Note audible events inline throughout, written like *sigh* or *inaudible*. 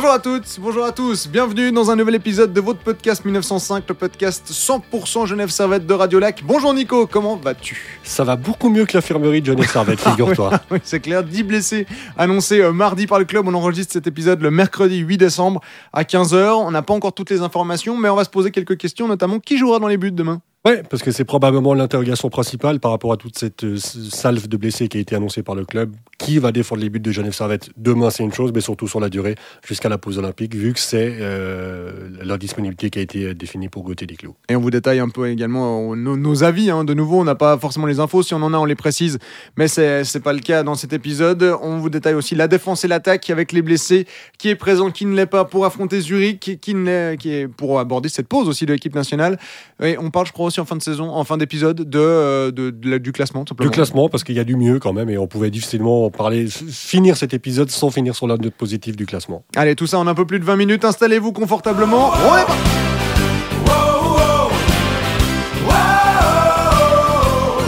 Bonjour à toutes, bonjour à tous, bienvenue dans un nouvel épisode de votre podcast 1905, le podcast 100% Genève Servette de Radio Lac. Bonjour Nico, comment vas-tu? Ça va beaucoup mieux que l'infirmerie de Genève Servette, *laughs* figure-toi. oui, c'est clair, 10 blessés annoncés euh, mardi par le club. On enregistre cet épisode le mercredi 8 décembre à 15h. On n'a pas encore toutes les informations, mais on va se poser quelques questions, notamment qui jouera dans les buts demain? Ouais, parce que c'est probablement l'interrogation principale par rapport à toute cette euh, salve de blessés qui a été annoncée par le club. Qui va défendre les buts de Genève Servette? Demain, c'est une chose, mais surtout sur la durée jusqu'à la pause olympique, vu que c'est euh, la disponibilité qui a été définie pour Gauthier Desclous. Et on vous détaille un peu également euh, nos, avis. Hein. De nouveau, on n'a pas forcément les infos. Si on en a, on les précise, mais c'est c'est pas le cas dans cet épisode. On vous détaille aussi la défense et l'attaque avec les blessés, qui est présent, qui ne l'est pas pour affronter Zurich, qui, qui, ne qui est pour aborder cette pause aussi de l'équipe nationale. On parle, je crois aussi en fin de saison, en fin d'épisode, de, euh, de, de la- du classement. tout Le simplement. classement, parce qu'il y a du mieux quand même, et on pouvait difficilement en parler, finir cet épisode sans finir sur la note positive du classement. Allez, tout ça en un peu plus de 20 minutes. Installez-vous confortablement. On est parti.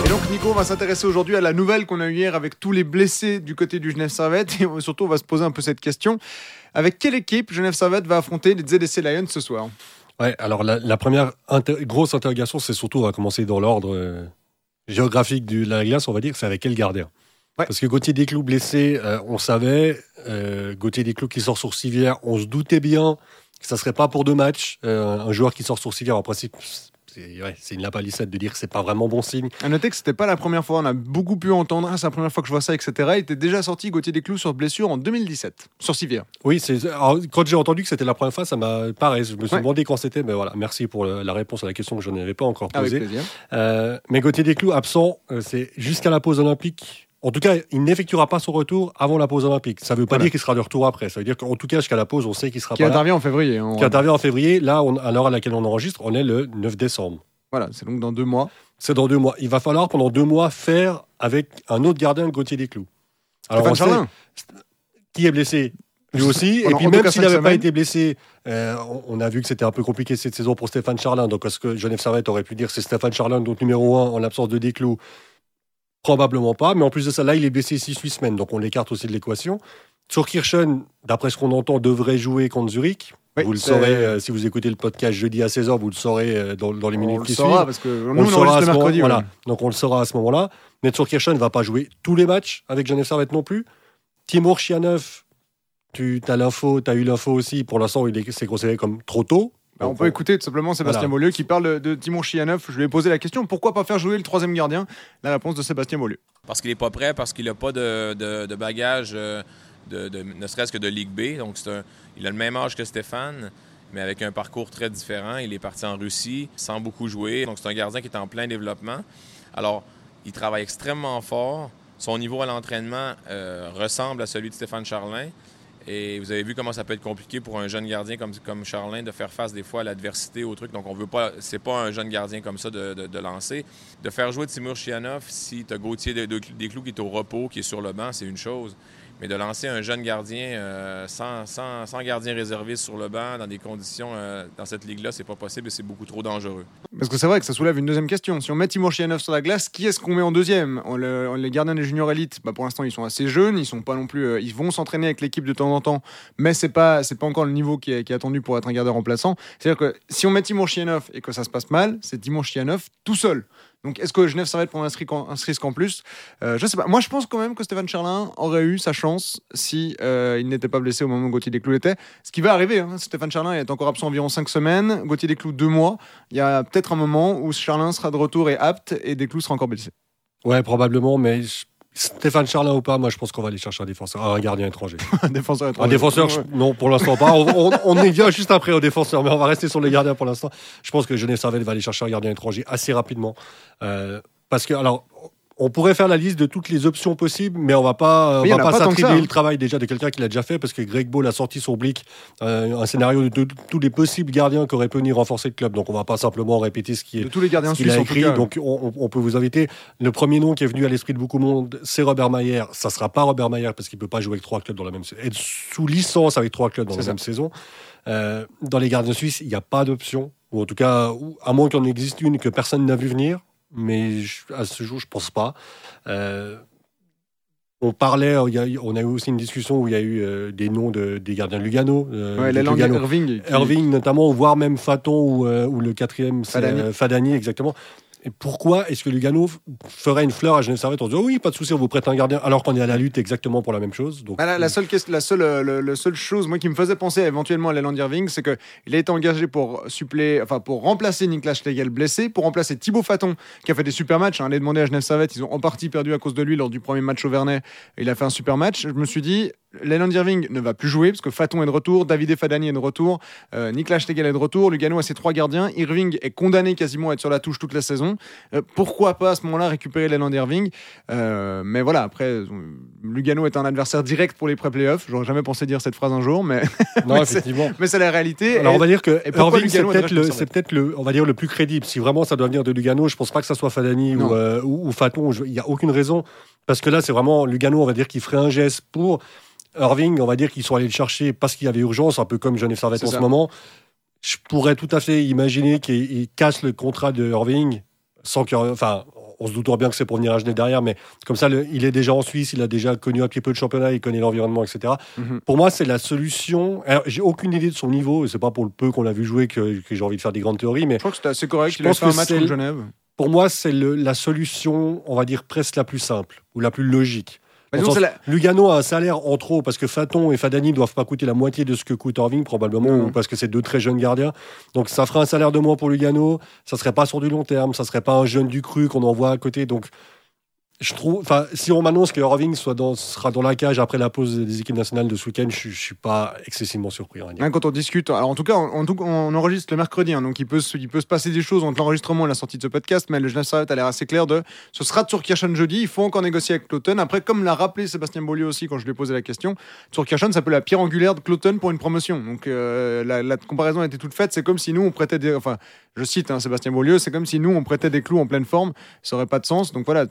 Et donc Nico, on va s'intéresser aujourd'hui à la nouvelle qu'on a eue hier avec tous les blessés du côté du Genève Servette. Et surtout, on va se poser un peu cette question. Avec quelle équipe Genève Servette va affronter les ZDC Lions ce soir? Ouais, alors la, la première inter- grosse interrogation, c'est surtout, on va commencer dans l'ordre euh, géographique de la glace, on va dire, c'est avec quel gardien? Ouais. Parce que Gauthier Desclous blessé, euh, on savait, euh, Gauthier Desclous qui sort sur civière, on se doutait bien que ça serait pas pour deux matchs. Euh, un joueur qui sort sur civière, en principe, c'est ouais, une lapalissade de dire que c'est pas vraiment bon signe. À noter que c'était pas la première fois, on a beaucoup pu entendre, Ah, c'est la première fois que je vois ça, etc. Il était déjà sorti Gauthier Desclous sur blessure en 2017, sur Civière. Oui, alors, quand j'ai entendu que c'était la première fois, ça m'a pareil. Je me suis Ouais. demandé quand c'était, mais voilà. Merci pour la réponse à la question que je n'avais pas encore Avec posée. plaisir. Euh, mais Gauthier Desclous, absent, euh, c'est jusqu'à la pause olympique. En tout cas, il n'effectuera pas son retour avant la pause olympique. Ça ne veut pas Voilà. dire qu'il sera de retour après. Ça veut dire qu'en tout cas, jusqu'à la pause, on sait qu'il sera Qui pas là. intervient en février. hein, on- Qui intervient en février. Là, on- à l'heure à laquelle on enregistre, on est le 9 décembre. Voilà, c'est donc dans deux mois. C'est dans deux mois. Il va falloir pendant deux mois faire avec un autre gardien que Gauthier Desclous. Alors, Stéphane on sait Charlin. qui est blessé? Lui aussi. *laughs* Et puis même s'il n'avait pas été blessé, euh, on- on a vu que c'était un peu compliqué cette saison pour Stéphane Charlin. Donc est-ce que Genève Servette aurait pu dire c'est Stéphane Charlin, donc numéro un en l'absence de Desclous Probablement pas. Mais en plus de ça, là, il est blessé 6-8 semaines. Donc on l'écarte aussi de l'équation. Kirchen, d'après ce qu'on entend, devrait jouer contre Zurich. Oui, vous le saurez euh, si vous écoutez le podcast jeudi à 16h, vous le saurez euh, dans, dans les minutes on le qui suivent. parce que nous, On on le saura enregistre à le ce moment, mercredi. voilà. ouais. Donc on le saura à ce moment-là. Netso Kirchen ne va pas jouer tous les matchs avec Genève Servette non plus. Timur Chianov, tu as l'info, tu as eu l'info aussi. Pour l'instant, il est c'est considéré comme trop tôt. Bah, on peut écouter tout simplement Sébastien Voilà. Beaulieu qui parle de, Timon Chianov. Je lui ai posé la question pourquoi pas faire jouer le troisième gardien? La réponse de Sébastien Beaulieu. Parce qu'il n'est pas prêt, parce qu'il n'a pas de, de, de bagage, euh, de, de- ne serait-ce que de Ligue B. Donc, c'est un- il a le même âge que Stéphane, mais avec un parcours très différent. Il est parti en Russie sans beaucoup jouer. Donc, c'est un gardien qui est en plein développement. Alors, il travaille extrêmement fort. Son niveau à l'entraînement euh, ressemble à celui de Stéphane Charlin. Et vous avez vu comment ça peut être compliqué pour un jeune gardien comme, comme Charlin de faire face des fois à l'adversité, au truc. Donc, on veut pas, c'est pas un jeune gardien comme ça de, lancer. De faire jouer Timur Chianov, si tu as Gauthier de- de- Desclous qui est au repos, qui est sur le banc, c'est une chose. Mais de lancer un jeune gardien euh, sans, gardien réserviste sur le banc, dans des conditions, euh, dans cette ligue-là, c'est pas possible et c'est beaucoup trop dangereux. Parce que c'est vrai que ça soulève une deuxième question. Si on met Timur Chianov sur la glace, qui est-ce qu'on met en deuxième Les gardiens des juniors élites, bah, pour l'instant, ils sont assez jeunes. Ils sont pas non plus. euh, ils vont s'entraîner avec l'équipe de temps en temps, mais c'est pas pas encore le niveau qui est, qui est attendu pour être un gardien remplaçant. C'est-à-dire que si on met Timur Chianov et que ça se passe mal, c'est Timur Chianov tout seul. Donc est-ce que Genève Servette prend un risque en, plus? Euh, Je sais pas. Moi, je pense quand même que Stéphane Charlin aurait eu sa chance si euh, il n'était pas blessé au moment où Gauthier Desclous était. Ce qui va arriver. hein. Stéphane Charlin est encore absent environ 5 semaines. Gauthier Desclous 2 mois. Il y a peut-être un moment où Charlin sera de retour et apte et Desclous sera encore blessé. Ouais, probablement, mais je- Stéphane Charlin ou pas, moi je pense qu'on va aller chercher un défenseur, un gardien étranger. *laughs* un défenseur Un étranger. défenseur, je- non, pour l'instant pas. On, on, on y vient juste après au défenseur, mais on va rester sur les gardiens pour l'instant. Je pense que Genève Servette va aller chercher un gardien étranger assez rapidement. Euh, parce que, alors, on pourrait faire la liste de toutes les options possibles, mais on va pas, on il y va pas pas s'attribuer hein. le travail déjà de quelqu'un qui l'a déjà fait, parce que Greg Ball a sorti son blick, euh, un scénario de, de tous les possibles gardiens qui auraient pu venir renforcer le club. Donc on va pas simplement répéter ce qui est De tous les gardiens qu'il suisses, a écrit. Donc, on, on- on peut vous inviter. Le premier nom qui est venu à l'esprit de beaucoup de monde, c'est Robert Mayer. Ça sera pas Robert Mayer parce qu'il peut pas jouer avec trois clubs dans la même saison. Être sous licence avec trois clubs dans la ça. même saison. Euh, dans les gardiens suisses, il n'y a pas d'option. Ou en tout cas, à moins qu'il en existe une que personne n'a vu venir. Mais je- à ce jour, je pense pas. Euh, on parlait, il y a on a eu aussi une discussion où il y a eu euh, des noms de, des gardiens de Lugano. euh, Ouais, Leland Lugano. Irving. qui- Irving notamment, voire même Faton ou, ou le quatrième, c'est Fadani. Fadani, exactement. Et pourquoi est-ce que Lugano ferait une fleur à Genève Servette en disant oui, pas de souci, on vous prête un gardien, alors qu'on est à la lutte exactement pour la même chose donc, Bah, la, la seule, la, seule, euh, le, le seule chose moi, qui me faisait penser éventuellement à Leland Irving, c'est qu'il a été engagé pour, suppléer, enfin, pour remplacer Niklas Schlegel blessé, pour remplacer Thibaut Faton, qui a fait des super matchs. Hein, les demander à Genève Servette, ils ont en partie perdu à cause de lui lors du premier match au Vernet. Il a fait un super match. Je me suis dit, Leland Irving ne va plus jouer parce que Faton est de retour, David Fadani est de retour, euh, Niklas Schlegel est de retour, Lugano a ses trois gardiens, Irving est condamné quasiment à être sur la touche toute la saison. Euh, pourquoi pas à ce moment-là récupérer Leland Irving? Euh, Mais voilà, après, euh, Lugano est un adversaire direct pour les pré-playoffs. J'aurais jamais pensé dire cette phrase un jour, mais, non, *laughs* mais effectivement. mais c'est la réalité. Alors Et- on va dire que Irving c'est peut-être le, Genève c'est peut-être le, on va dire le plus crédible. Si vraiment ça doit venir de Lugano, je pense pas que ça soit Fadani ou, ou, ou Faton. Il y a aucune raison parce que là c'est vraiment Lugano, on va dire qu'il ferait un geste pour Irving. On va dire qu'ils sont allés le chercher parce qu'il y avait urgence, un peu comme Genève Servette C'est en ça. ce moment. Je pourrais tout à fait imaginer qu'il il casse le contrat de Irving sans que, enfin. On se doutera bien que c'est pour venir à Genève derrière, mais comme ça, le- il est déjà en Suisse, il a déjà connu un petit peu de championnat, il connaît l'environnement, etc. Mhm. Pour moi, c'est la solution. J'ai aucune idée de son niveau, et c'est pas pour le peu qu'on l'a vu jouer que, que j'ai envie de faire des grandes théories, mais Je crois que c'était assez correct. Je pense fait un que match c'est le- Genève. pour moi, c'est le- la solution, on va dire, presque la plus simple, ou la plus logique. Sens- la- Lugano a un salaire en trop, parce que Faton et Fadani ne doivent pas coûter la moitié de ce que coûte Irving, probablement, ou parce que c'est deux très jeunes gardiens. Donc ça fera un salaire de moins pour Lugano, ça serait pas sur du long terme, ça serait pas un jeune du cru qu'on envoie à côté. Donc si on m'annonce que Irving sera dans la cage après la pause des équipes nationales de ce week-end, je, je suis pas excessivement surpris. quand on discute, en tout cas, on, enregistre le mercredi, hein, donc il peut, se, passer des choses entre l'enregistrement et la sortie de ce podcast, mais le Genève a l'air assez clair de ce sera Turkirchen jeudi, il faut encore négocier avec Cloton. Après, comme l'a rappelé Sébastien Beaulieu aussi quand je lui ai posé la question, Turkirchen, ça peut la pierre angulaire de Cloton pour une promotion. Donc euh, la, comparaison a été toute faite, c'est comme si nous on prêtait des. Je cite hein, Sébastien Beaulieu, c'est comme si nous on prêtait des clous en pleine forme, ça aurait pas de sens. Donc voilà,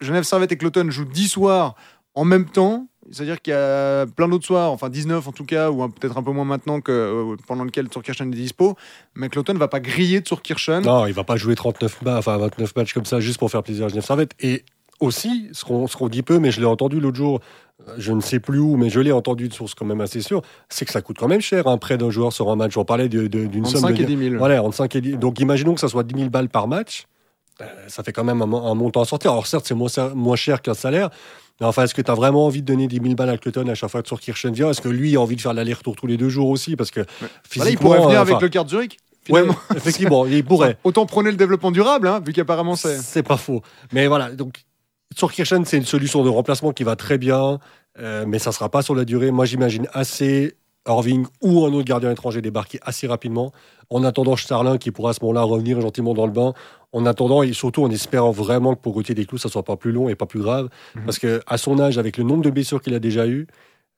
Genève Servette et Cloton jouent 10 soirs en même temps. C'est-à-dire qu'il y a plein d'autres soirs, enfin 19 en tout cas, ou peut-être un peu moins maintenant que euh, pendant lequel Turkirchen est dispo. Mais Cloton ne va pas griller Turkirchen. Non, il va pas jouer 39 matchs, enfin 29 matchs comme ça juste pour faire plaisir à Genève Servette. Et aussi, ce qu'on dit peu, mais je l'ai entendu l'autre jour, je ne sais plus où, mais je l'ai entendu de source quand même assez sûre, c'est que ça coûte quand même cher un prêt d'un joueur sur un match. On parlait de- de- d'une somme 5 de et 10 000. Voilà, entre 5 et 10. Donc imaginons que ça soit 10 000 balles par match. Euh, Ça fait quand même un, mon- un montant à sortir. Alors certes, c'est moins, moins cher qu'un salaire. Mais enfin, est-ce que tu as vraiment envie de donner 10 000 balles à Cloton à chaque fois que sur Kirchen vient? Est-ce que lui a envie de faire l'aller-retour tous les deux jours aussi? Parce que Voilà, il physiquement, pourrait venir euh, avec enfin, le carte Zurich. Ouais, effectivement, il pourrait. *laughs* Autant prôner le développement durable, hein, vu qu'apparemment c'est. C'est pas faux. Mais voilà, donc sur Kirchen, c'est une solution de remplacement qui va très bien, euh, mais ça sera pas sur la durée. Moi, j'imagine assez Irving ou un autre gardien étranger débarquer assez rapidement. En attendant Starlin qui pourra à ce moment-là revenir gentiment dans le bain. En attendant et surtout en espérant vraiment que pour Gauthier Desclous, ça soit pas plus long et pas plus grave. Mhm. Parce que à son âge, avec le nombre de blessures qu'il a déjà eu,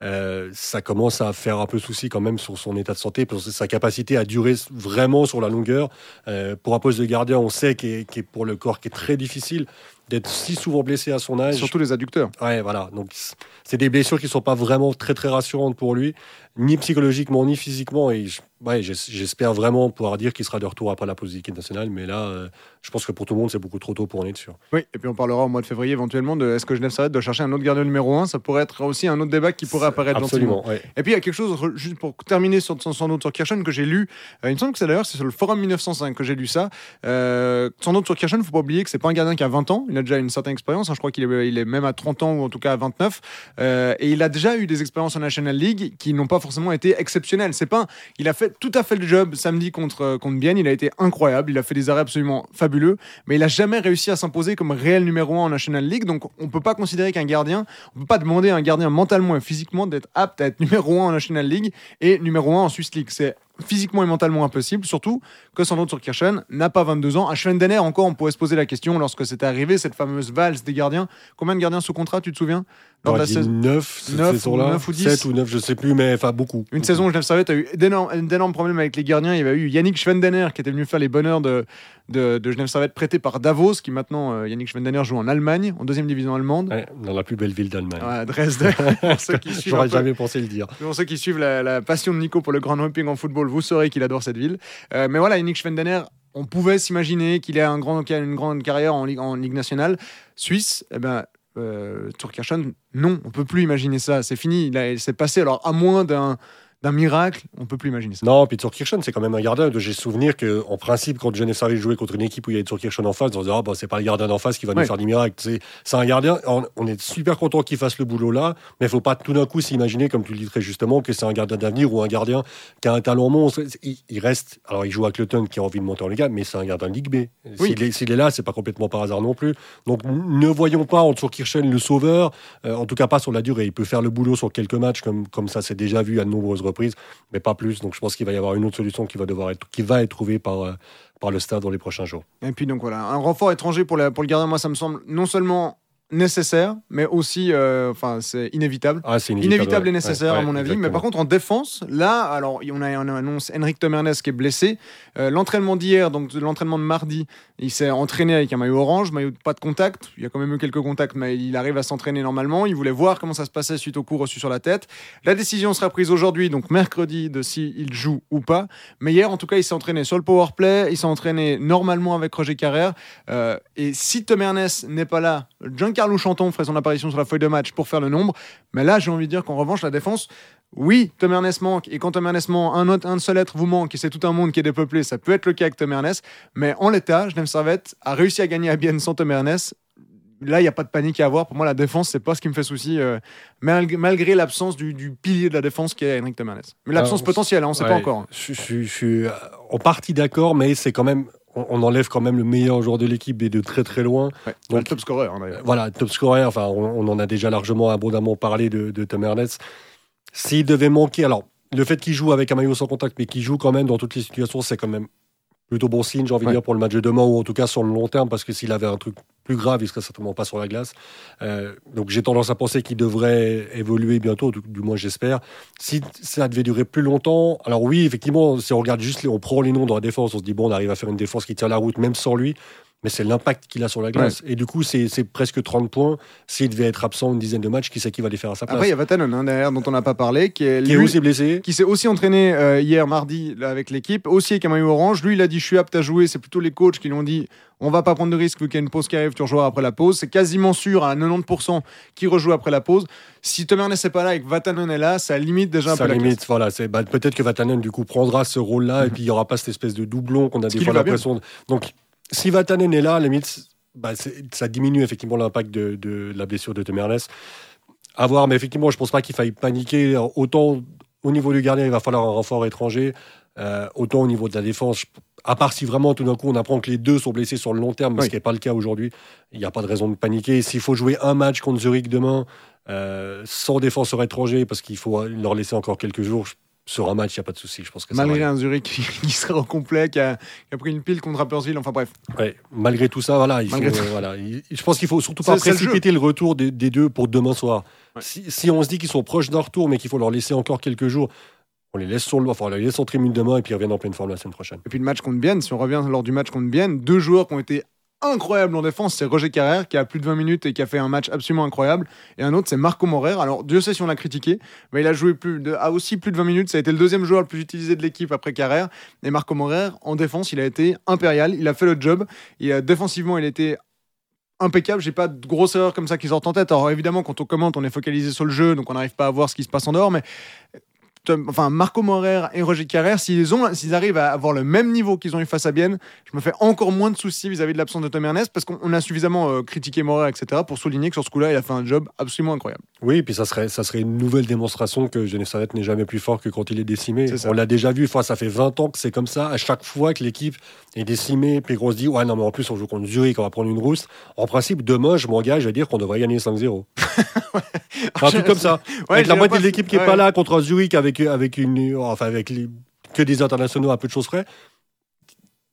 euh, ça commence à faire un peu souci quand même sur son état de santé, pour sa capacité à durer vraiment sur la longueur. Euh, pour un poste de gardien, on sait qu'il est, qu'il est pour le corps qui est très difficile d'être si souvent blessé à son âge. Surtout les adducteurs. Ouais, voilà. Donc, c'est des blessures qui sont pas vraiment très, très rassurantes pour lui, ni psychologiquement, ni physiquement. Et ouais, j'espère vraiment pouvoir dire qu'il sera de retour après la pause d'équipe nationale. Mais là, euh, je pense que pour tout le monde, c'est beaucoup trop tôt pour en être sûr. Oui, et puis on parlera au mois de février éventuellement de est-ce que Genève Servette doit chercher un autre gardien numéro 1 Ça pourrait être aussi un autre débat qui pourrait apparaître. Absolument. ouais. Et puis il y a quelque chose, juste pour terminer sur son autre sur Kirchen, que j'ai lu, euh, il me semble que c'est d'ailleurs c'est sur le forum 1905 que j'ai lu ça. Euh, son autre sur Kirchen, il faut pas oublier que c'est pas un gardien qui a 20 ans, il a déjà une certaine expérience, hein, je crois qu'il est, il est même à 30 ans ou en tout cas à 29, Euh, et il a déjà eu des expériences en National League qui n'ont pas forcément été exceptionnelles. C'est pas, il a fait tout à fait le job samedi contre, euh, contre Bienne, il a été incroyable, il a fait des arrêts absolument fabuleux, mais il a jamais réussi à s'imposer comme réel numéro 1 en National League, donc on peut pas considérer qu'un gardien, on peut pas demander à un gardien mentalement et physiquement d'être apte à être numéro 1 en National League et numéro 1 en Swiss League. C'est physiquement et mentalement impossible, surtout que son autre sur Kirchen n'a pas 22 ans. À Schwendener, encore, on pourrait se poser la question lorsque c'était arrivé, cette fameuse valse des gardiens. Combien de gardiens sous contrat, tu te souviens Lors de la saison 9, cette Neuf ou saison-là. neuf ou dix. 7 ou 9, je sais plus, mais enfin beaucoup. Une saison où Genève Servette a eu d'énormes problèmes avec les gardiens. Il y avait eu Yannick Schwendener qui était venu faire les bonheurs de, de, de Genève Servette prêté par Davos, qui maintenant, euh, Yannick Schwendener joue en Allemagne, en deuxième division allemande. Ouais, dans la plus belle ville d'Allemagne. Ouais, Dresde. *laughs* J'aurais jamais pensé le dire. Pour ceux qui suivent la, la passion de Nico pour le grand hopping en football, vous saurez qu'il adore cette ville. Euh, mais voilà, Yannick Schwendener, on pouvait s'imaginer qu'il ait un grand, une grande carrière en Ligue, en Ligue nationale suisse. Eh ben, euh, Turkirchen, non, on peut plus imaginer ça. C'est fini. Il s'est passé. Alors, à moins d'un d'un miracle, on peut plus imaginer ça. Non, puis Turkirchen, c'est quand même un gardien. J'ai souvenir qu'en principe, quand Genève Servet jouait contre une équipe où il y avait Turkirchen en face, on se disait, ah, bah, c'est pas le gardien d'en face qui va nous faire des miracles. C'est un gardien, on, est super content qu'il fasse le boulot là, mais il faut pas tout d'un coup s'imaginer, comme tu le dis très justement, que c'est un gardien d'avenir ou un gardien qui a un talent monstre. Il, reste, alors il joue à Cloton qui a envie de monter en Liga, mais c'est un gardien de Ligue B. S'il est, est, là, c'est pas complètement par hasard non plus. Donc ne voyons pas en Turkirchen le sauveur, euh, en tout cas pas sur la durée. Il peut faire le boulot sur quelques matchs, comme, comme ça s'est déjà vu à de nombreuses reprises, mais pas plus. Donc je pense qu'il va y avoir une autre solution qui va devoir être, qui va être trouvée par, euh, par le stade dans les prochains jours. Et puis donc voilà, un renfort étranger pour, la, pour le gardien, moi ça me semble non seulement nécessaire, mais aussi, euh, enfin, c'est inévitable. Ah, inévitable, et nécessaire, à mon avis. Mais par contre, en défense, là, alors, on a, on annonce Henrik Tomernes qui est blessé. Euh, l'entraînement d'hier, donc l'entraînement de mardi, il s'est entraîné avec un maillot orange, maillot pas de contact. Il y a quand même eu quelques contacts, mais il arrive à s'entraîner normalement. Il voulait voir comment ça se passait suite au coup reçu sur la tête. La décision sera prise aujourd'hui, donc mercredi, de si il joue ou pas. Mais hier, en tout cas, il s'est entraîné sur le power play. Il s'est entraîné normalement avec Roger Carrère. Euh, et si Tomernes n'est pas là, Giancarlo Carlo Chanton ferait son apparition sur la feuille de match pour faire le nombre. Mais là, j'ai envie de dire qu'en revanche, la défense, oui, Tom Ernest manque. Et quand Tom Ernest manque, un, autre, un seul être vous manque et c'est tout un monde qui est dépeuplé, ça peut être le cas avec Tom Ernest. Mais en l'état, Genève Servette a réussi à gagner à Bienne sans Tom Ernest. Là, il n'y a pas de panique à avoir. Pour moi, la défense, c'est pas ce qui me fait souci, euh, malgré, l'absence du, pilier de la défense qui est Henrik Ernest. Mais l'absence potentielle, hein, on ne sait pas encore. Je, je suis en partie d'accord, mais c'est quand même on, enlève quand même le meilleur joueur de l'équipe et de très très loin. Donc, top scorer. Hein, voilà, top scorer. Enfin, on, en a déjà largement abondamment parlé de, de Tom Ernest. S'il devait manquer, alors le fait qu'il joue avec un maillot sans contact, mais qu'il joue quand même dans toutes les situations, c'est quand même plutôt bon signe, j'ai envie de dire, pour le match de demain, ou en tout cas sur le long terme, parce que s'il avait un truc plus grave, il serait certainement pas sur la glace. Euh, donc j'ai tendance à penser qu'il devrait évoluer bientôt, du, moins j'espère. Si ça devait durer plus longtemps, alors oui, effectivement, si on regarde juste, on prend les noms dans la défense, on se dit, bon, on arrive à faire une défense qui tient la route, même sans lui mais c'est l'impact qu'il a sur la glace. Et du coup, c'est presque 30 points. S'il devait être absent une dizaine de matchs, qui sait qui va les faire à sa place Après, il y a Vatanen, hein, derrière, dont on n'a pas parlé, qui est, qui aussi blessé. Qui s'est aussi entraîné euh, hier mardi avec l'équipe, aussi avec un maillot orange. Lui, il a dit Je suis apte à jouer. C'est plutôt les coachs qui lui ont dit On va pas prendre de risque vu qu'il y a une pause qui arrive, tu rejoueras après la pause. C'est quasiment sûr à 90% qu'il rejoue après la pause. Si Thomas n'est pas là et que Vatanen est là, ça limite déjà un ça peu limite, voilà. Bah, Peut-être que Vatanen, du coup, prendra ce rôle-là et puis il n'y aura pas cette espèce de doublon qu'on a des fois l'impression. Donc, si Vatanen est là, limite, bah, ça diminue effectivement l'impact de, la blessure de Temernes. À voir, mais effectivement, je ne pense pas qu'il faille paniquer. Autant au niveau du gardien, il va falloir un renfort étranger, euh, autant au niveau de la défense, à part si vraiment tout d'un coup on apprend que les deux sont blessés sur le long terme, ce qui n'est pas le cas aujourd'hui, il n'y a pas de raison de paniquer. S'il faut jouer un match contre Zurich demain, euh, sans défenseur étranger, parce qu'il faut leur laisser encore quelques jours, sur un match, il n'y a pas de souci. Je pense que malgré un Zurich qui, *laughs* serait au complet, qui a, pris une pile contre Rapperswil, enfin bref. Ouais, malgré tout ça, voilà, il faut, voilà je pense qu'il faut surtout pas précipiter le, retour des, deux pour demain soir. Si, on se dit qu'ils sont proches d'un retour, mais qu'il faut leur laisser encore quelques jours, on les laisse sur le, enfin, on les laisse en tribune demain et puis ils reviennent en pleine forme la semaine prochaine. Et puis le match contre Bienne, si on revient lors du match contre Bienne, deux joueurs qui ont été incroyable en défense, c'est Roger Carrère qui a plus de 20 minutes et qui a fait un match absolument incroyable. Et un autre, c'est Marco Morer. Alors, Dieu sait si on l'a critiqué, mais il a joué plus de, a aussi plus de 20 minutes. Ça a été le deuxième joueur le plus utilisé de l'équipe après Carrère. Et Marco Morer, en défense, il a été impérial. Il a fait le job. Et défensivement, il était impeccable. J'ai pas de grosses erreurs comme ça qui sortent en tête. Alors évidemment, quand on commente, on est focalisé sur le jeu, donc on n'arrive pas à voir ce qui se passe en dehors. Mais enfin Marco Morer et Roger Carrère, s'ils ont, s'ils arrivent à avoir le même niveau qu'ils ont eu face à Bienne, je me fais encore moins de soucis vis-à-vis de l'absence de Tom Ernest parce qu'on a suffisamment euh, critiqué Morer, etc. pour souligner que sur ce coup-là, il a fait un job absolument incroyable. Oui, et puis ça serait, ça serait une nouvelle démonstration que Genève Servette n'est jamais plus fort que quand il est décimé. on l'a déjà vu, enfin, ça fait 20 ans que c'est comme ça. À chaque fois que l'équipe est décimée, puis qu'on se dit, ouais, non, mais en plus, on joue contre Zurich, on va prendre une rousse. En principe, demain, je m'engage à dire qu'on devrait gagner 5-0. *laughs* Un truc comme ça. avec la moitié de l'équipe qui n'est pas là contre Zurich avec, avec une enfin avec les, que des internationaux à peu de choses près.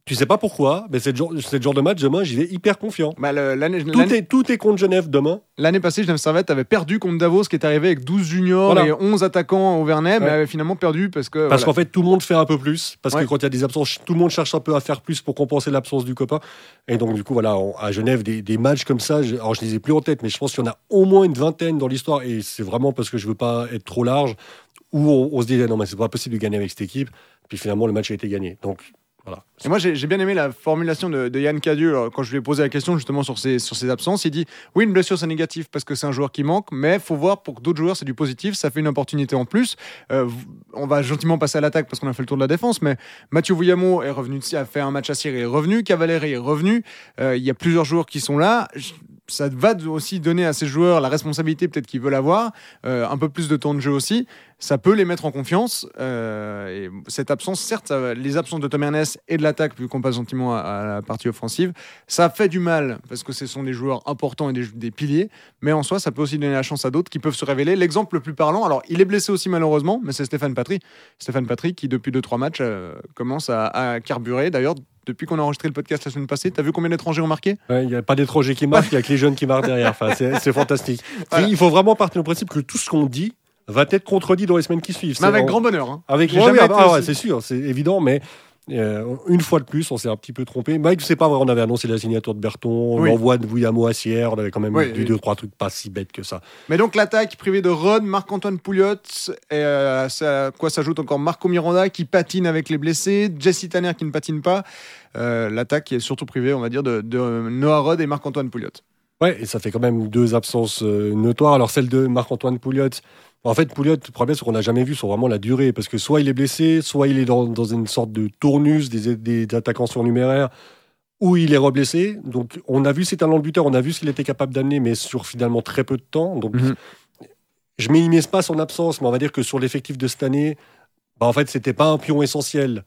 Tu sais pas pourquoi, mais c'est le, genre, de match demain, j'y vais hyper confiant. Bah, tout, est, tout est contre Genève demain. L'année passée, Genève Servette avait perdu contre Davos, qui est arrivé avec 12 juniors et 11 attaquants au Vernet, mais avait finalement perdu parce que. Parce qu'en fait, tout le monde fait un peu plus. Parce que quand il y a des absences, tout le monde cherche un peu à faire plus pour compenser l'absence du copain. Et donc, du coup, voilà, à Genève, des, des matchs comme ça, je, alors je les ai plus en tête, mais je pense qu'il y en a au moins une vingtaine dans l'histoire. Et c'est vraiment parce que je veux pas être trop large où on, se disait non mais c'est pas possible de gagner avec cette équipe puis finalement le match a été gagné donc Voilà. Et moi, j'ai bien aimé la formulation de, Yann Cadieux alors, quand je lui ai posé la question justement sur ses, sur ses absences. Il dit Oui, une blessure, c'est négatif parce que c'est un joueur qui manque, mais faut voir pour que d'autres joueurs, c'est du positif. Ça fait une opportunité en plus. Euh, on va gentiment passer à l'attaque parce qu'on a fait le tour de la défense, mais Mathieu Vouillamo est revenu, a fait un match à Syrie, est revenu. Cavalieri est revenu. Euh, Il y a plusieurs joueurs qui sont là. Ça va aussi donner à ces joueurs la responsabilité peut-être qu'ils veulent avoir, euh, un peu plus de temps de jeu aussi ça peut les mettre en confiance. euh, et cette absence, certes, ça va- les absences de Tom Ernest et de l'attaque, vu qu'on passe gentiment à, à la partie offensive, ça fait du mal parce que ce sont des joueurs importants et des, des piliers. Mais en soi, ça peut aussi donner la chance à d'autres qui peuvent se révéler. L'exemple le plus parlant, alors il est blessé aussi malheureusement, mais c'est Stéphane Patry. Stéphane Patry qui, depuis 2-3 matchs, euh, commence à, à carburer. D'ailleurs, depuis qu'on a enregistré le podcast la semaine passée, t'as vu combien d'étrangers ont marqué? Ouais, Il n'y a pas d'étrangers qui marquent, il n'y a que les jeunes qui marquent derrière. Enfin, c'est c'est fantastique. *laughs* Voilà. Il faut vraiment partir du principe que tout ce qu'on dit va être contredit dans les semaines qui suivent. Mais avec en- grand bonheur. hein. Avec ouais, jamais oui, ah ouais, c'est sûr, c'est évident, mais euh, une fois de plus, on s'est un petit peu trompé. Mike, c'est pas vrai, on avait annoncé la signature de Berton, Oui. l'envoi de Vouillamo à Sierre, on avait quand même Oui, deux, trois trucs pas si bêtes que ça. Mais donc l'attaque privée de Rod, Marc-Antoine Pouliot, et euh, ça- quoi s'ajoute encore Marco Miranda qui patine avec les blessés, Jesse Tanner qui ne patine pas. Euh, l'attaque qui est surtout privée, on va dire, de, de Noah Rod et Marc-Antoine Pouliot. Ouais, et ça fait quand même deux absences euh, notoires. Alors celle de Marc-Antoine Pouliot, en fait, Pouliot, le problème, c'est qu'on n'a jamais vu sur vraiment la durée, parce que soit il est blessé, soit il est dans, dans une sorte de tournus des, des attaquants surnuméraires, ou il est reblessé. Donc on a vu ses talents de buteur, on a vu ce qu'il était capable d'amener, mais sur finalement très peu de temps. Donc Mhm. je minimise pas son absence, mais on va dire que sur l'effectif de cette année, bah, en fait, c'était pas un pion essentiel.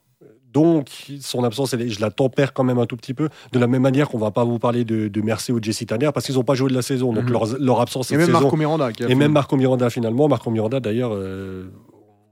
Donc, son absence, je la tempère quand même un tout petit peu. De la même manière qu'on va pas vous parler de, de Mercé ou de Jesse Tanner parce qu'ils n'ont pas joué de la saison. Donc, Mhm. leur, leur absence Et cette même saison. Marco Miranda. Qui a et fait- même Marco Miranda, finalement. Marco Miranda, d'ailleurs, euh,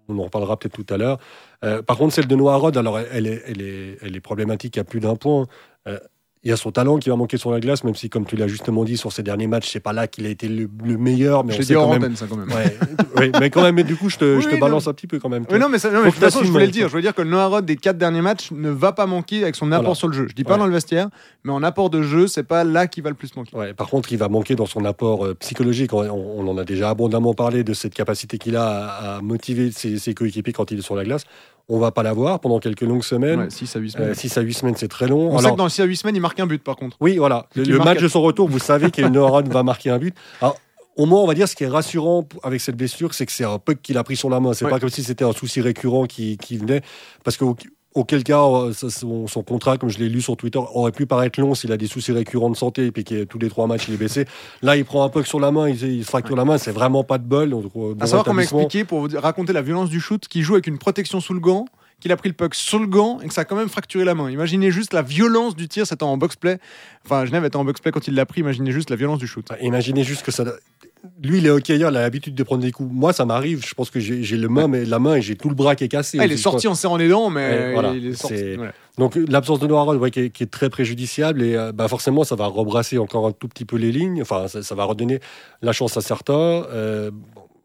on en reparlera peut-être tout à l'heure. Euh, par contre, celle de Noah Rod, alors, elle est, elle est, elle est problématique à plus d'un point. Euh, il y a son talent qui va manquer sur la glace, même si, comme tu l'as justement dit, sur ces derniers matchs, c'est pas là qu'il a été le, le meilleur. Mais Je on dit hors quand même. ça quand même. Ouais, *laughs* mais quand même, mais du coup, je te, je te Oui, balance non. un petit peu quand même. Oui, non, mais, ça, non, mais Faut de toute façon, je voulais le dire. Je veux dire que Noah Rod, des quatre derniers matchs, ne va pas manquer avec son apport Voilà. sur le jeu. Je dis pas Ouais. dans le vestiaire, mais en apport de jeu, c'est pas là qui va le plus manquer. Ouais, par contre, il va manquer dans son apport euh, psychologique. On, on en a déjà abondamment parlé de cette capacité qu'il a à, à motiver ses, ses coéquipiers quand il est sur la glace. On va pas l'avoir pendant quelques longues semaines. 6 à 8 semaines. 6 à 8 semaines, c'est très long. On sait que dans les 6 à 8 semaines, il marque un but par contre. Oui, voilà. Le, match de son retour, vous savez que Noah va marquer un but. Alors, au moins, on va dire ce qui est rassurant avec cette blessure, c'est que c'est un puck qu'il a pris sur la main. C'est Ouais. pas comme si c'était un souci récurrent qui, qui venait. Parce que auquel cas, euh, son, son contrat, comme je l'ai lu sur Twitter, aurait pu paraître long s'il a des soucis récurrents de santé et puis que tous les trois matchs il est blessé. Là, il prend un puck sur la main, il, il se fracture la main, c'est vraiment pas de bol. Donc, euh, bon À savoir qu'on m'a expliqué pour vous raconter la violence du shoot, qu'il joue avec une protection sous le gant, qu'il a pris le puck sur le gant et que ça a quand même fracturé la main. Imaginez juste la violence du tir, c'était en box-play. Enfin, Genève était en box-play quand il l'a pris, imaginez juste la violence du shoot. Imaginez juste que ça. Lui, il est hockeyeur, il a l'habitude de prendre des coups. Moi, ça m'arrive. Je pense que j'ai le main, mais la main et j'ai tout le bras qui est cassé. Ah, il est sorti en serrant les dents, mais voilà. il est sorti. Voilà. Donc l'absence de Noah Rod, ouais, qui, est, qui est très préjudiciable et euh, bah, forcément ça va rebrasser encore un tout petit peu les lignes. Enfin ça, ça va redonner la chance à certains. Euh,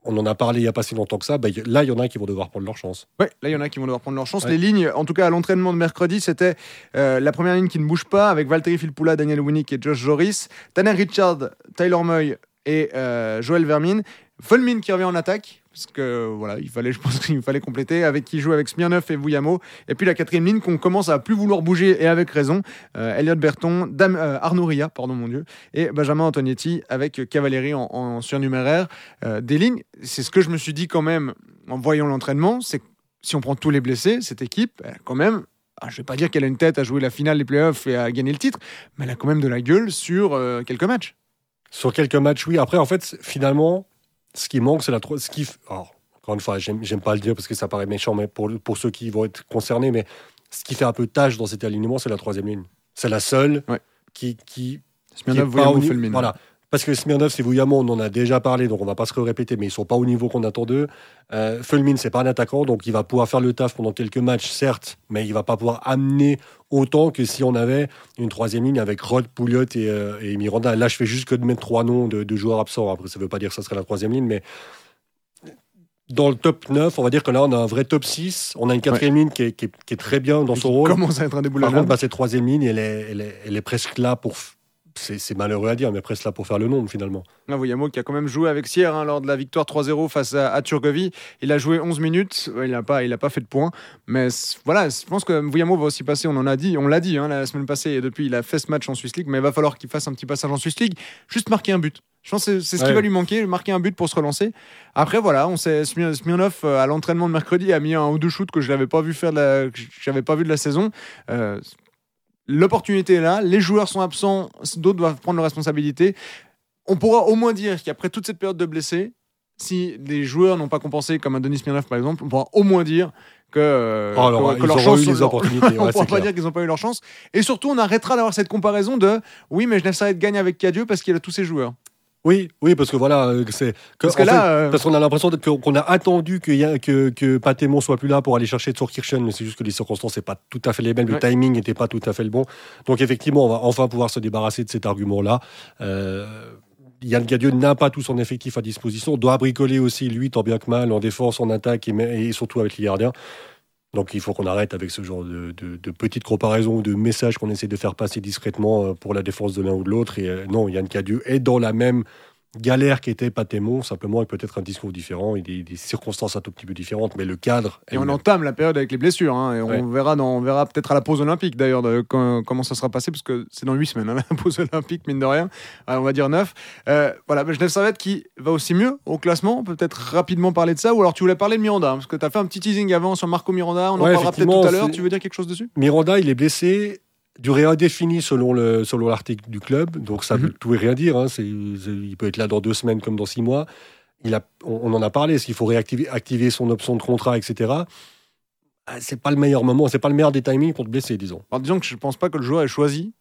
on en a parlé il n'y a pas si longtemps que ça. Bah, là il y en a qui vont devoir prendre leur chance. Ouais, là, il y en a qui vont devoir prendre leur chance. Ouais. Les lignes, en tout cas à l'entraînement de mercredi, c'était euh, la première ligne qui ne bouge pas avec Valtteri Filppula, Daniel Winnick et Josh Joris. Tanner Richard, Tyler Moy et euh, Joël Vermin. Fulmin qui revient en attaque. Parce que voilà, il fallait, je pense *laughs* qu'il fallait compléter avec qui joue avec Smirnov et Vouillamo. Et puis la quatrième ligne qu'on commence à plus vouloir bouger et avec raison. Euh, Elliot Berton, Dam, euh, Arnaud Ria, pardon mon dieu, et Benjamin Antonietti avec Cavalieri en, surnuméraire. Euh, des lignes, c'est ce que je me suis dit quand même en voyant l'entraînement, c'est si on prend tous les blessés, cette équipe, quand même, ah, je vais pas dire qu'elle a une tête à jouer la finale des playoffs et à gagner le titre, mais elle a quand même de la gueule sur quelques matchs. Sur quelques matchs, oui. Après en fait finalement ce qui manque c'est la ce qui. alors, encore une fois, j'aime pas le dire parce que ça paraît méchant, mais pour, pour ceux qui vont être concernés, mais ce qui fait un peu tâche dans cet alignement, c'est la troisième ligne. C'est la seule Ouais. qui, qui qui est pas au. Voilà. Parce que Smirnov, c'est Vouillamo, on en a déjà parlé, donc on va pas se répéter, mais ils sont pas au niveau qu'on attend d'eux. Euh, Fulmin, c'est pas un attaquant, donc il va pouvoir faire le taf pendant quelques matchs, certes, mais il va pas pouvoir amener autant que si on avait une troisième ligne avec Rod, Pouliot et, euh, et Miranda. Là, je fais juste que de mettre trois noms de, de joueurs absents. Après, ça veut pas dire que ça serait la troisième ligne, mais dans le top 9, on va dire que là, on a un vrai top 6. On a une quatrième ligne qui est, qui est- qui est très bien dans son rôle. Commence à être un Par contre, bah, cette troisième ligne, elle est, elle, est, elle est presque là pour, c'est malheureux à dire, mais presque là pour faire le nombre finalement. Ah, Voyamo qui a quand même joué avec Sierre hein, lors de la victoire 3-0 face à, à, Turgovie. Il a joué 11 minutes, il n'a pas, il pas fait de points. Mais voilà, je pense que Voyamo va aussi passer, on en a dit, on l'a dit hein, la semaine passée, et depuis il a fait ce match en Swiss League, mais il va falloir qu'il fasse un petit passage en Swiss League, juste marquer un but. Je pense que c'est ce qui va lui manquer, marquer un but pour se relancer. Après, voilà, on s'est Smirnov euh, à l'entraînement de mercredi a mis un ou deux shoots que je n'avais pas vu faire, de j'avais pas vu de la saison. Euh, l'opportunité est là, les joueurs sont absents, d'autres doivent prendre leurs responsabilités. On pourra au moins dire qu'après toute cette période de blessés, si les joueurs n'ont pas compensé, comme un Denis Smirnov par exemple, on pourra au moins dire que, euh, oh, que, leur chance, eu les opportunités. *laughs* on pourra pas dire qu'ils n'ont pas eu leur chance. Et surtout, on arrêtera d'avoir cette comparaison de oui, mais je de gagner avec Cadieux parce qu'il a tous ses joueurs. Oui, oui, parce que voilà, euh, c'est parce que là, euh, parce qu'on a l'impression qu'on a attendu que, y que, que Patémon soit plus là pour aller chercher Kirchen, mais c'est juste que les circonstances n'est pas tout à fait les mêmes, le timing n'était pas tout à fait le bon. Donc effectivement, on va enfin pouvoir se débarrasser de cet argument-là. Euh, Yann Gadieu n'a pas tout son effectif à disposition, doit bricoler aussi lui tant bien que mal en défense, en attaque et, et surtout avec les gardiens. Donc il faut qu'on arrête avec ce genre de, petites comparaisons ou de messages qu'on essaie de faire passer discrètement euh, pour la défense de l'un ou de l'autre. Et euh, non, Yann Cadieux est dans la même galère qu'était Patémon, simplement avec peut-être un discours différent et des, circonstances un tout petit peu différentes, mais le cadre. Et on entame la période avec les blessures, hein, et on verra, dans, on verra peut-être à la pause olympique d'ailleurs comment ça sera passé, parce que c'est dans 8 semaines, hein, *laughs* la pause olympique, mine de rien, on va dire 9. Euh, voilà, Genève Servette qui va aussi mieux au classement, on peut peut-être rapidement parler de ça, ou alors tu voulais parler de Miranda, parce que tu as fait un petit teasing avant sur Marco Miranda, on en parlera peut-être tout à l'heure, tu veux dire quelque chose dessus? Miranda, il est blessé, durée indéfinie selon le selon l'article du club. Donc ça veut mhm. tout et rien dire. Hein. il peut être là dans deux semaines comme dans six mois. Il a, on, en a parlé. S'il faut réactiver activer son option de contrat, etc. Ah, c'est pas le meilleur moment. C'est pas le meilleur des timings pour te blesser, disons. Alors disons que je pense pas que le joueur ait choisi.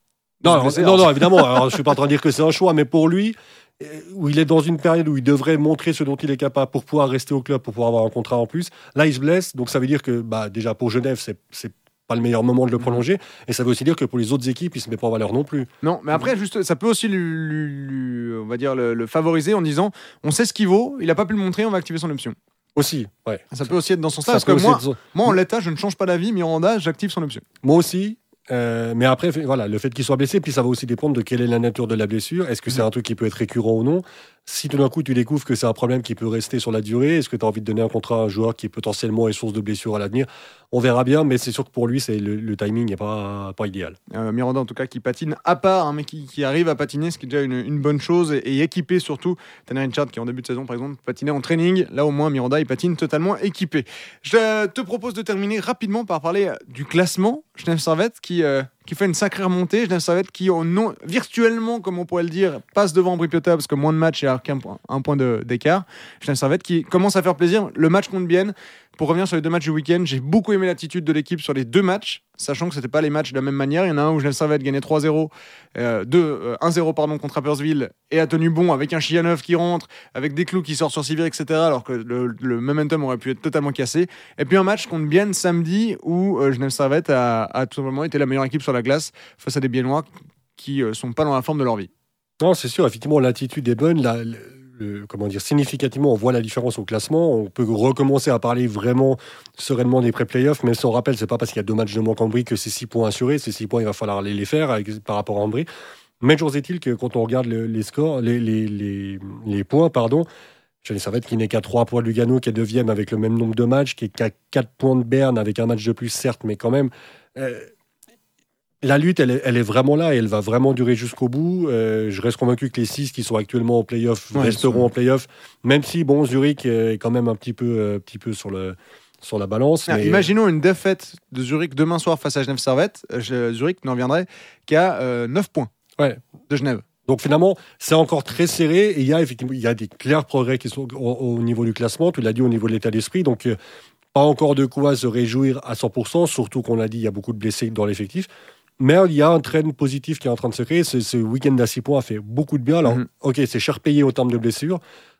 Non, non, non, évidemment. Alors, je suis pas en train de dire que c'est un choix, mais pour lui, euh, où il est dans une période où il devrait montrer ce dont il est capable pour pouvoir rester au club, pour pouvoir avoir un contrat en plus. Là, il se blesse, donc ça veut dire que bah, déjà pour Genève, c'est pas le meilleur moment de le prolonger. Et ça veut aussi dire que pour les autres équipes, il se met pas en valeur non plus. Non, mais après, juste, ça peut aussi lui, on va dire, le, favoriser en disant on sait ce qu'il vaut, il a pas pu le montrer, on va activer son option. Aussi, ouais. Ça peut aussi être dans son sens parce que moi, moi, en l'état, je ne change pas d'avis. Miranda, j'active son option. Moi aussi, euh, mais après, voilà, le fait qu'il soit blessé, puis ça va aussi dépendre de quelle est la nature de la blessure. Est-ce que c'est mhm. un truc qui peut être récurrent ou non? Si tout d'un coup tu découvres que c'est un problème qui peut rester sur la durée, est-ce que tu as envie de donner un contrat à un joueur qui potentiellement est source de blessure à l'avenir? On verra bien, mais c'est sûr que pour lui, c'est le, timing n'est pas, pas idéal. Euh, Miranda, en tout cas, qui patine à part, hein, mais qui, arrive à patiner, ce qui est déjà une, bonne chose, et, équipé surtout. Tanner Richard, qui en début de saison, par exemple, patinait en training. Là, au moins, Miranda, il patine totalement équipé. Je te propose de terminer rapidement par parler du classement. Genève Servette, qui. Euh, qui fait une sacrée remontée. Genève Servette qui, non, virtuellement, comme on pourrait le dire, passe devant Bripiota parce que moins de matchs et un point, un point d'écart. Genève Servette qui commence à faire plaisir. Le match compte bien. Pour revenir sur les deux matchs du week-end, j'ai beaucoup aimé l'attitude de l'équipe sur les deux matchs, sachant que ce pas les matchs de la même manière. Il y en a un où Genève Servette gagnait 3-0, euh, 1-0 euh, pardon, contre Appersville et a tenu bon avec un Chianov qui rentre, avec des clous qui sortent sur Sivir, etc. Alors que le, momentum aurait pu être totalement cassé. Et puis un match contre Bienne samedi où euh, Genève Servette a, tout simplement été la meilleure équipe sur la glace face à des Biennois qui euh, sont pas dans la forme de leur vie. Non, c'est sûr, effectivement, l'attitude est bonne. La, comment dire, significativement, on voit la différence au classement. On peut recommencer à parler vraiment sereinement des pré-playoffs, mais sans rappel, c'est pas parce qu'il y a deux matchs de manque en que c'est six points assurés. Ces six points, il va falloir les, les faire par rapport à Ambry. Mais toujours est-il que quand on regarde les scores, les, les, points, pardon, va être qui n'est qu'à 3 points de Lugano, qui est deuxième avec le même nombre de matchs, qui est qu'à 4 points de Berne avec un match de plus, certes, mais quand même. Euh, la lutte, elle est, vraiment là et elle va vraiment durer jusqu'au bout. Euh, je reste convaincu que les six qui sont actuellement en playoff resteront en playoff, même si, bon, Zurich est quand même un petit peu, euh, petit peu sur, le, sur la balance. Ah, imaginons une défaite de Zurich demain soir face à Genève Servette. Euh, Zurich n'en viendrait qu'à 9 points de Genève. Donc finalement, c'est encore très serré et il y a effectivement il y a des clairs progrès qui sont au, niveau du classement. Tu l'as dit au niveau de l'état d'esprit. Donc pas encore de quoi se réjouir à 100%, surtout qu'on l'a dit, il y a beaucoup de blessés dans l'effectif. Mais il y a un trend positif qui est en train de se créer. Ce, week-end à 6 points a fait beaucoup de bien. Alors, mhm. ok, c'est cher payé au terme de blessures.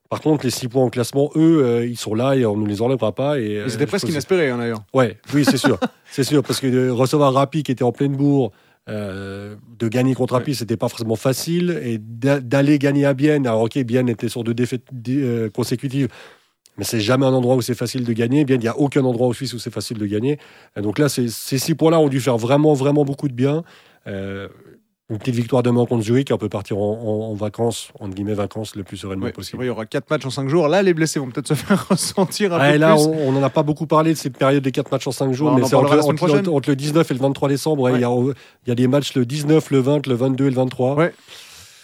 Par contre, les 6 points en classement, eux, euh, ils sont là et on ne les enlèvera pas. Et, C'était euh, presque inespéré, hein, d'ailleurs. Ouais, oui, c'est sûr. *laughs* c'est sûr, parce que de recevoir Rappi qui était en pleine bourre, euh, de gagner contre Rappi, ce c'était pas forcément facile. Et d'aller gagner à Bienne, alors ok, Bienne était sur deux défaites consécutives, mais c'est jamais un endroit où c'est facile de gagner. Bien, il n'y a aucun endroit en Suisse où c'est facile de gagner. donc là, ces, six points-là ont dû faire vraiment, vraiment beaucoup de bien. Euh, une petite victoire demain contre Zurich, on peut partir en, vacances, entre guillemets vacances, le plus sereinement possible. il y aura quatre matchs en cinq jours. Là, les blessés vont peut-être se *laughs* faire ressentir un peu là, on n'en a pas beaucoup parlé de cette période des quatre matchs en cinq jours, mais c'est entre, entre, le 19 et le 23 décembre. Il y, y, a des matchs le 19, le 20, le 22 et le 23. Ouais.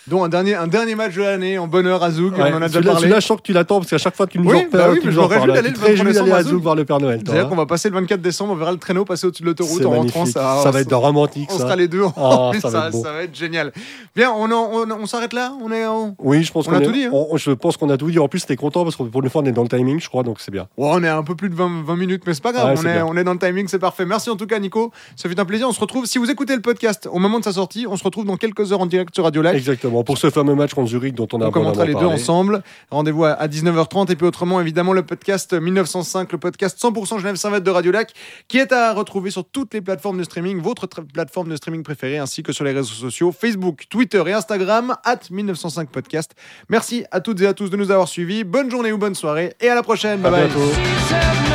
Donc un dernier, un dernier match de l'année en bonheur à Zoug, on en a déjà parlé. Celui-là, je sens que tu l'attends parce qu'à chaque fois tu nous oui, en bah oui, mais je me réjouis d'aller le à Zoug voir le Père Noël. C'est-à-dire qu'on va passer le 24 décembre, on verra le traîneau passer au-dessus de l'autoroute en rentrant. Ça, ça va être romantique. On sera les deux. Ah, ça, va ça, va être génial. Bien, on, on, s'arrête là. On est. Oui, je pense qu'on a tout dit. Hein. je pense qu'on a tout dit. En plus, t'es content parce que pour une fois, on est dans le timing, je crois, donc c'est bien. on est un peu plus de 20, minutes, mais c'est pas grave. on, est, dans le timing, c'est parfait. Merci en tout cas, Nico. Ça fait un plaisir. On se retrouve. Si vous écoutez le podcast au moment de sa sortie, on se retrouve dans quelques heures en direct sur Radio Live. Exactement. Pour ce fameux match contre Zurich dont on a commentera les deux ensemble. Rendez-vous à 19h30 et puis autrement évidemment le podcast 1905, le podcast 100% Genève Servette de Radio Lac qui est à retrouver sur toutes les plateformes de streaming, votre plateforme de streaming préférée ainsi que sur les réseaux sociaux Facebook, Twitter et Instagram at 1905 podcast. Merci à toutes et à tous de nous avoir suivis. Bonne journée ou bonne soirée et à la prochaine. Bye bye.